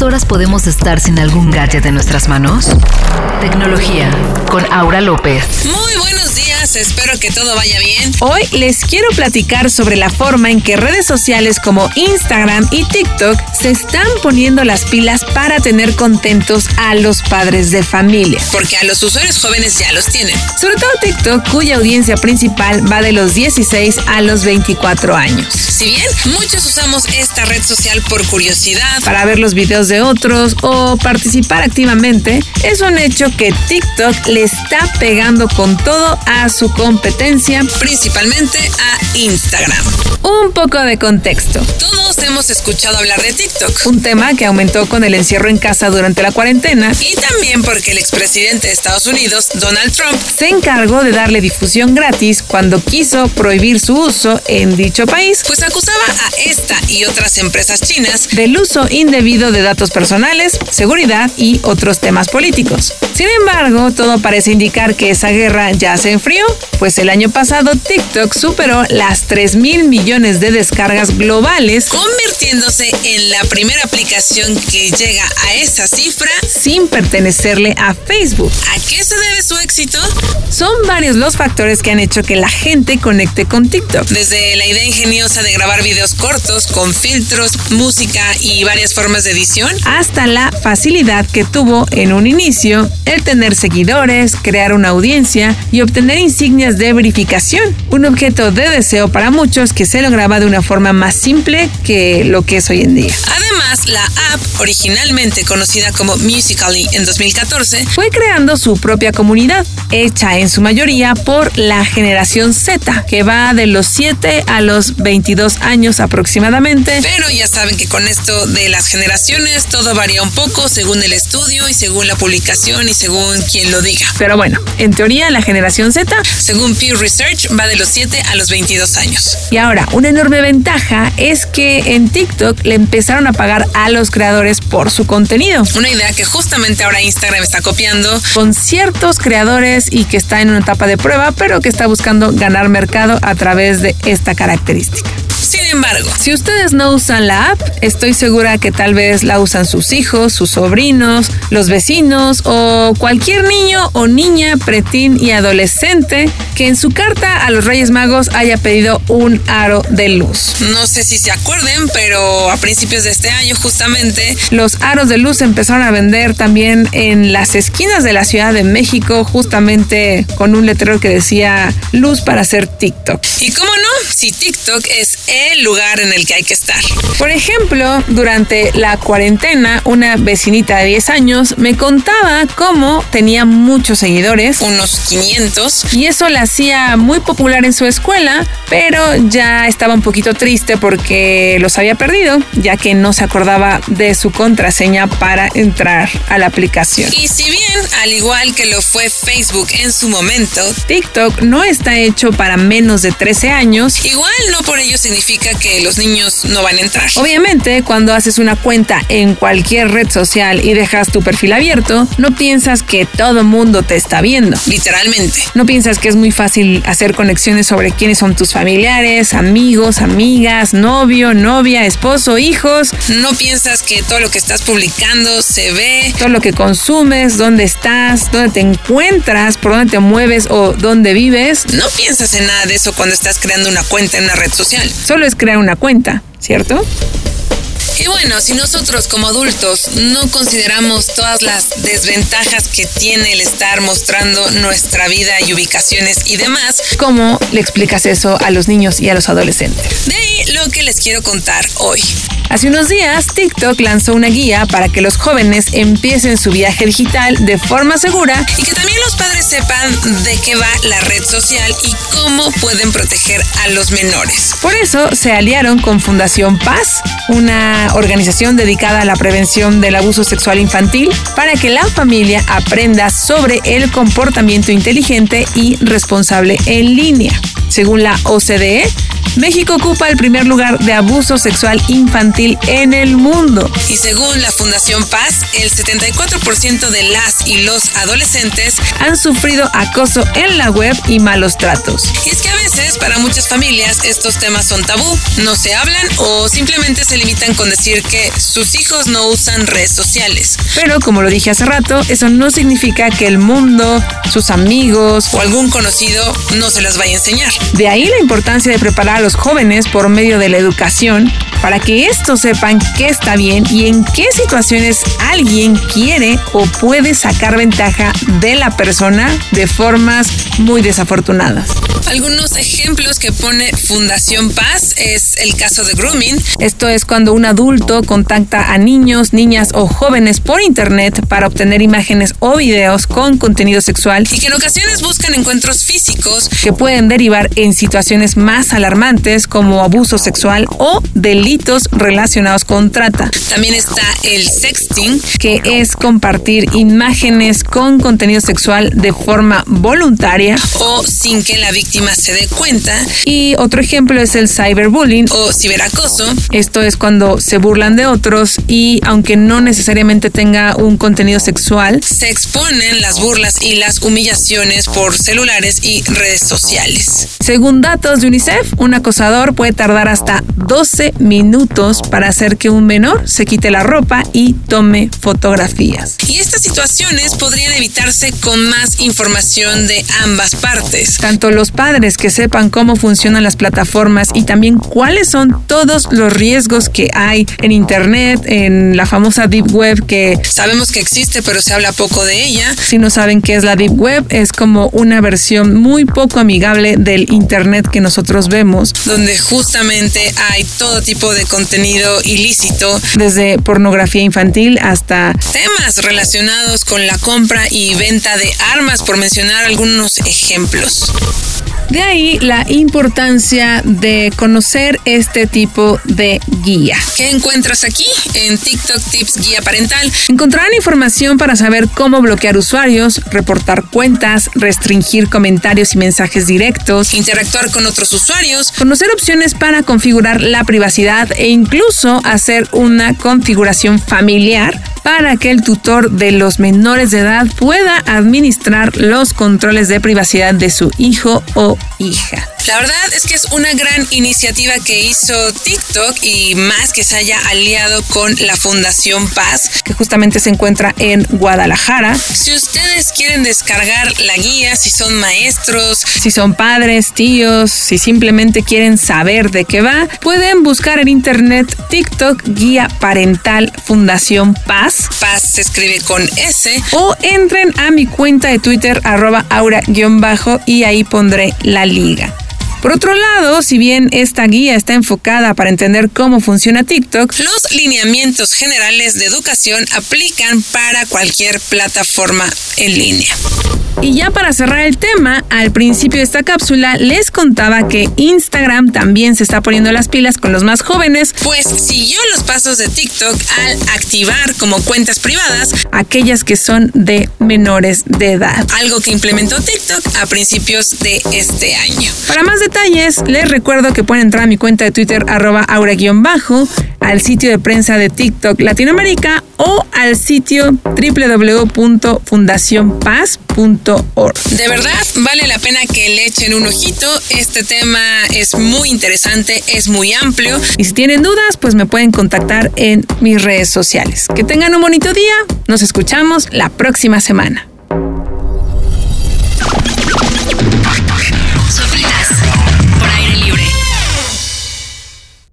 ¿Cuántas horas podemos estar sin algún gadget en nuestras manos? Tecnología con Aura López. Muy buenos días, espero que todo vaya bien. Hoy les quiero platicar sobre la forma en que redes sociales como Instagram y TikTok se están poniendo las pilas para tener contentos a los padres de familia. Porque a los usuarios jóvenes ya los tienen. Sobre todo TikTok, cuya audiencia principal va de los 16 a los 24 años. Si bien muchos usamos esta red social por curiosidad, Para ver los videos de otros o participar activamente, es un hecho que TikTok le está pegando con todo a su competencia. principalmente a Instagram. Un poco de contexto. Todos hemos escuchado hablar de TikTok. Un tema que aumentó con el encierro en casa durante la cuarentena Y también porque el expresidente de Estados Unidos, Donald Trump, se encargó de darle difusión gratis cuando quiso prohibir su uso en dicho país pues acusaba a esta y otras empresas chinas del uso indebido de datos personales, seguridad y otros temas políticos. Sin embargo, todo parece indicar que esa guerra ya se enfrió, pues el año pasado TikTok superó las 3 mil millones de descargas globales convirtiéndose en la primera aplicación que llega a esa cifra. sin pertenecerle a Facebook. ¿A qué se debe su éxito? Son varios los factores que han hecho que la gente conecte con TikTok. Desde la idea ingeniosa de grabar videos cortos con filtros, música y varias formas de edición, hasta la facilidad que tuvo en un inicio el tener seguidores, crear una audiencia y obtener insignias de verificación, un objeto de deseo para muchos que se lograba de una forma más simple que lo que es hoy en día. Además, la app, originalmente conocida como Musical.ly en 2014, Fue creando su propia comunidad, hecha en su mayoría por la generación Z, que va de los 7 a los 22 años aproximadamente. pero ya saben que con esto de las generaciones todo varía un poco según el estudio y según la publicación y según quien lo diga. Pero bueno, en teoría la generación Z Según Pew Research va de los 7 a los 22 años. Y ahora, una enorme ventaja es que en TikTok le empezaron a pagar a los creadores por su contenido. Una idea que justamente ahora Instagram está copiando Con ciertos creadores y que está en una etapa de prueba, pero que está buscando ganar mercado a través de esta característica. Sin embargo, Si ustedes no usan la app, estoy segura que tal vez la usan sus hijos, sus sobrinos, los vecinos o cualquier niño o niña, pretín y adolescente que en su carta a los Reyes Magos haya pedido un aro de luz. no sé si se acuerden, pero a principios de este año justamente Los aros de luz empezaron a vender también en las esquinas de la Ciudad de México, justamente con un letrero que decía luz para hacer TikTok. Y cómo no, si TikTok es el lugar en el que hay que estar. Por ejemplo, durante la cuarentena, una vecinita de 10 años me contaba cómo tenía muchos seguidores Unos 500. y eso la hacía muy popular en su escuela, pero ya estaba un poquito triste porque los había perdido, ya que no se acordaba de su contraseña para entrar a la aplicación. Y si bien, al igual que lo fue Facebook en su momento, TikTok no está hecho para menos de 13 años. igual no por ello significa que los niños no van a entrar. Obviamente, cuando haces una cuenta en cualquier red social y dejas tu perfil abierto, no piensas que todo mundo te está viendo. Literalmente. No piensas que es muy fácil hacer conexiones sobre quiénes son tus familiares, amigos, amigas, novio, novia, esposo, hijos, No piensas que todo lo que estás publicando se ve. todo lo que consumes, dónde estás, dónde te encuentras, por dónde te mueves o dónde vives. No piensas en nada de eso cuando estás creando una cuenta en una red social. Solo es crear una cuenta, ¿cierto? Y bueno, si nosotros como adultos no consideramos todas las desventajas que tiene el estar mostrando nuestra vida y ubicaciones y demás, ¿Cómo le explicas eso a los niños y a los adolescentes? de ahí que les quiero contar hoy. Hace unos días, TikTok lanzó una guía para que los jóvenes empiecen su viaje digital de forma segura Y que también los padres sepan de qué va la red social y cómo pueden proteger a los menores. Por eso se aliaron con Fundación Paz, una organización dedicada a la prevención del abuso sexual infantil, para que la familia aprenda sobre el comportamiento inteligente y responsable en línea. Según la OCDE, México ocupa el primer lugar de abuso sexual infantil en el mundo. Y según la Fundación Paz, el 74% de las y los adolescentes han sufrido acoso en la web y malos tratos. Y es que a veces para muchas familias estos temas son tabú, no se hablan o simplemente se limitan con decir que sus hijos no usan redes sociales. Pero como lo dije hace rato, eso no significa que el mundo, sus amigos o algún conocido no se las vaya a enseñar. De ahí la importancia de preparar a los jóvenes por medio de la educación para que estos sepan qué está bien y en qué situaciones alguien quiere o puede sacar ventaja de la persona de formas muy desafortunadas. Algunos ejemplos que pone Fundación Paz es el caso de grooming. Esto es cuando un adulto contacta a niños, niñas o jóvenes por internet para obtener imágenes o videos con contenido sexual y que en ocasiones buscan encuentros físicos que pueden derivar en situaciones más alarmantes como abuso sexual o delitos relacionados con trata. También está el sexting, que es compartir imágenes con contenido sexual de forma voluntaria o sin que la víctima se dé cuenta. Y otro ejemplo es el cyberbullying o ciberacoso. Esto es cuando se burlan de otros y aunque no necesariamente tenga un contenido sexual, se exponen las burlas y las humillaciones por celulares y redes sociales. Según datos de UNICEF, un acosador puede tardar hasta 12 minutos para hacer que un menor se quite la ropa y tome fotografías. Y estas situaciones podrían evitarse con más información de ambas partes. Tanto los padres que sepan cómo funcionan las plataformas y también cuáles son todos los riesgos que hay en Internet, en la famosa Deep Web que sabemos que existe pero se habla poco de ella. Si no saben qué es la Deep Web, es como una versión muy poco amigable del Internet que nosotros vemos. Donde justamente hay todo tipo de contenido ilícito. Desde pornografía infantil hasta temas relacionados con la compra y venta de armas, por mencionar algunos ejemplos. De ahí la importancia de conocer este tipo de guía. ¿Qué encuentras aquí en TikTok Tips Guía Parental? Encontrarán información para saber cómo bloquear usuarios, reportar cuentas, restringir comentarios y mensajes directos, interactuar con otros usuarios, conocer opciones para configurar la privacidad e incluso hacer una configuración familiar para que el tutor de los menores de edad pueda administrar los controles de privacidad de su hijo o hija. La verdad es que es una gran iniciativa que hizo TikTok y más que se haya aliado con la Fundación Paz, que justamente se encuentra en Guadalajara. Si ustedes quieren descargar la guía, si son maestros, si son padres, tíos, si simplemente quieren saber de qué va, pueden buscar en internet TikTok Guía Parental Fundación Paz. Paz se escribe con S. O entren a mi cuenta de Twitter arroba aura-bajo y ahí pondré la liga. Por otro lado, si bien esta guía está enfocada para entender cómo funciona TikTok, los lineamientos generales de educación aplican para cualquier plataforma en línea. Y ya para cerrar el tema, al principio de esta cápsula les contaba que Instagram también se está poniendo las pilas con los más jóvenes, pues siguió los pasos de TikTok al activar como cuentas privadas aquellas que son de menores de edad. Algo que implementó TikTok a principios de este año. Para más detalles, les recuerdo que pueden entrar a mi cuenta de Twitter arroba aura-bajo, al sitio de prensa de TikTok Latinoamérica o al sitio www.fundacionpaz.org. De verdad, vale la pena que le echen un ojito. Este tema es muy interesante, es muy amplio. Y si tienen dudas, pues me pueden contactar en mis redes sociales. Que tengan un bonito día. Nos escuchamos la próxima semana.